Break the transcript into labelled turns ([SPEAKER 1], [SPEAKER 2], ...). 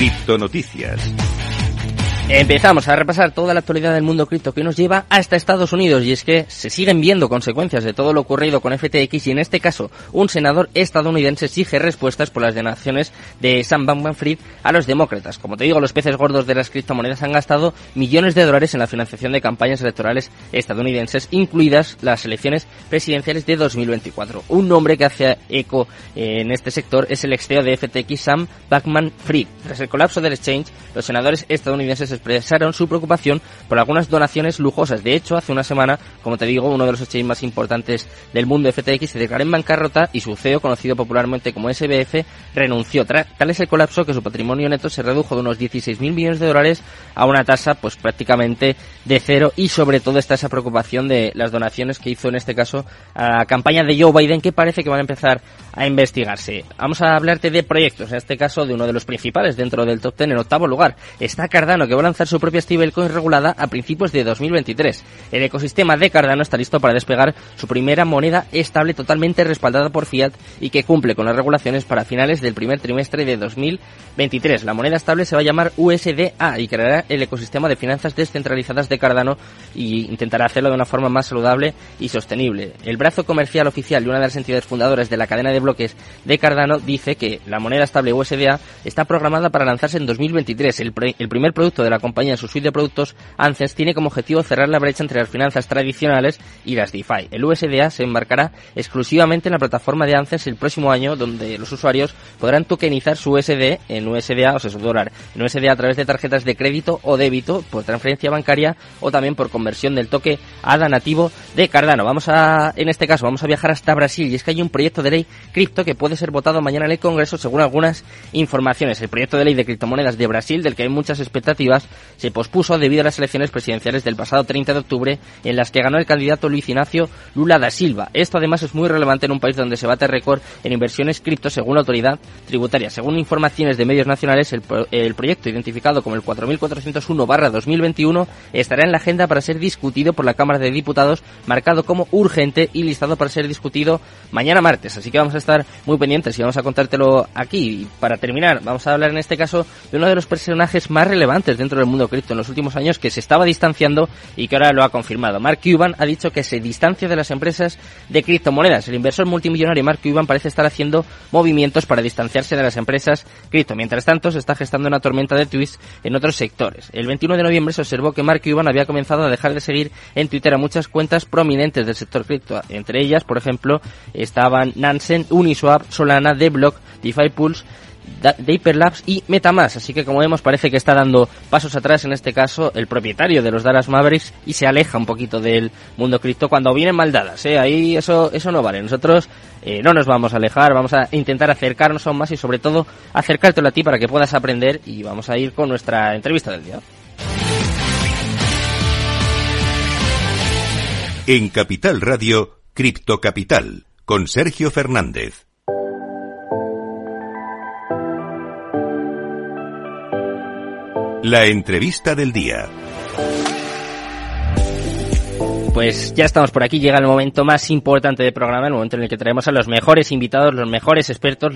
[SPEAKER 1] Criptonoticias.
[SPEAKER 2] Empezamos a repasar toda la actualidad del mundo cripto que nos lleva hasta Estados Unidos y es que se siguen viendo consecuencias de todo lo ocurrido con FTX y en este caso un senador estadounidense exige respuestas por las donaciones de Sam Bankman-Fried a los demócratas. Como te digo, los peces gordos de las criptomonedas han gastado millones de dólares en la financiación de campañas electorales estadounidenses, incluidas las elecciones presidenciales de 2024. Un nombre que hace eco en este sector es el ex CEO de FTX Sam Bankman-Fried. Tras el colapso del exchange, los senadores estadounidenses expresaron su preocupación por algunas donaciones lujosas. De hecho, hace una semana, como te digo, uno de los exchanges más importantes del mundo, FTX, se declaró en bancarrota y su CEO, conocido popularmente como SBF, renunció. Tal es el colapso que su patrimonio neto se redujo de unos 16.000 millones de dólares a una tasa pues prácticamente de cero y sobre todo está esa preocupación de las donaciones que hizo en este caso a la campaña de Joe Biden que parece que van a empezar a investigarse. Vamos a hablarte de proyectos, en este caso de uno de los principales dentro del top 10 en octavo lugar. Está Cardano que va lanzar su propia stablecoin regulada a principios de 2023. El ecosistema de Cardano está listo para despegar su primera moneda estable totalmente respaldada por fiat y que cumple con las regulaciones para finales del primer trimestre de 2023. La moneda estable se va a llamar USDA y creará el ecosistema de finanzas descentralizadas de Cardano y intentará hacerlo de una forma más saludable y sostenible. El brazo comercial oficial y una de las entidades fundadoras de la cadena de bloques de Cardano dice que la moneda estable USDA está programada para lanzarse en 2023. El, el primer producto de la compañía en su suite de productos ANCES tiene como objetivo cerrar la brecha entre las finanzas tradicionales y las DeFi. El USDA se embarcará exclusivamente en la plataforma de ANCES el próximo año, donde los usuarios podrán tokenizar su USD en USDA, o sea, su dólar, en USDA a través de tarjetas de crédito o débito por transferencia bancaria o también por conversión del toque ADA nativo de Cardano. Vamos a, en este caso, vamos a viajar hasta Brasil y es que hay un proyecto de ley cripto que puede ser votado mañana en el Congreso según algunas informaciones. El proyecto de ley de criptomonedas de Brasil, del que hay muchas expectativas, se pospuso debido a las elecciones presidenciales del pasado 30 de octubre en las que ganó el candidato Luis Ignacio Lula da Silva. Esto además es muy relevante en un país donde se bate récord en inversiones cripto según la autoridad tributaria. Según informaciones de medios nacionales, el, el proyecto identificado como el 4401-2021 estará en la agenda para ser discutido por la Cámara de Diputados, marcado como urgente y listado para ser discutido mañana martes. Así que vamos a estar muy pendientes y vamos a contártelo aquí. Y para terminar, vamos a hablar en este caso de uno de los personajes más relevantes dentro del mundo cripto en los últimos años que se estaba distanciando y que ahora lo ha confirmado. Mark Cuban ha dicho que se distancia de las empresas de criptomonedas. El inversor multimillonario Mark Cuban parece estar haciendo movimientos para distanciarse de las empresas cripto. Mientras tanto, se está gestando una tormenta de tweets en otros sectores. El 21 de noviembre se observó que Mark Cuban había comenzado a dejar de seguir en Twitter a muchas cuentas prominentes del sector cripto. Entre ellas, por ejemplo, estaban Nansen, Uniswap, Solana, Deblock, DeFi Pulse, de Hyperlapse y Metamask. Así que como vemos parece que está dando pasos atrás en este caso el propietario de los Dallas Mavericks y se aleja un poquito del mundo cripto cuando vienen mal dadas. ¿eh? Ahí eso, eso no vale. Nosotros eh, no nos vamos a alejar, vamos a intentar acercarnos aún más y sobre todo acercártelo a ti para que puedas aprender y vamos a ir con nuestra entrevista del día.
[SPEAKER 1] En Capital Radio, Cripto Capital, con Sergio Fernández. La entrevista del día.
[SPEAKER 2] Pues ya estamos por aquí, llega el momento más importante del programa, el momento en el que traemos a los mejores invitados, los mejores expertos,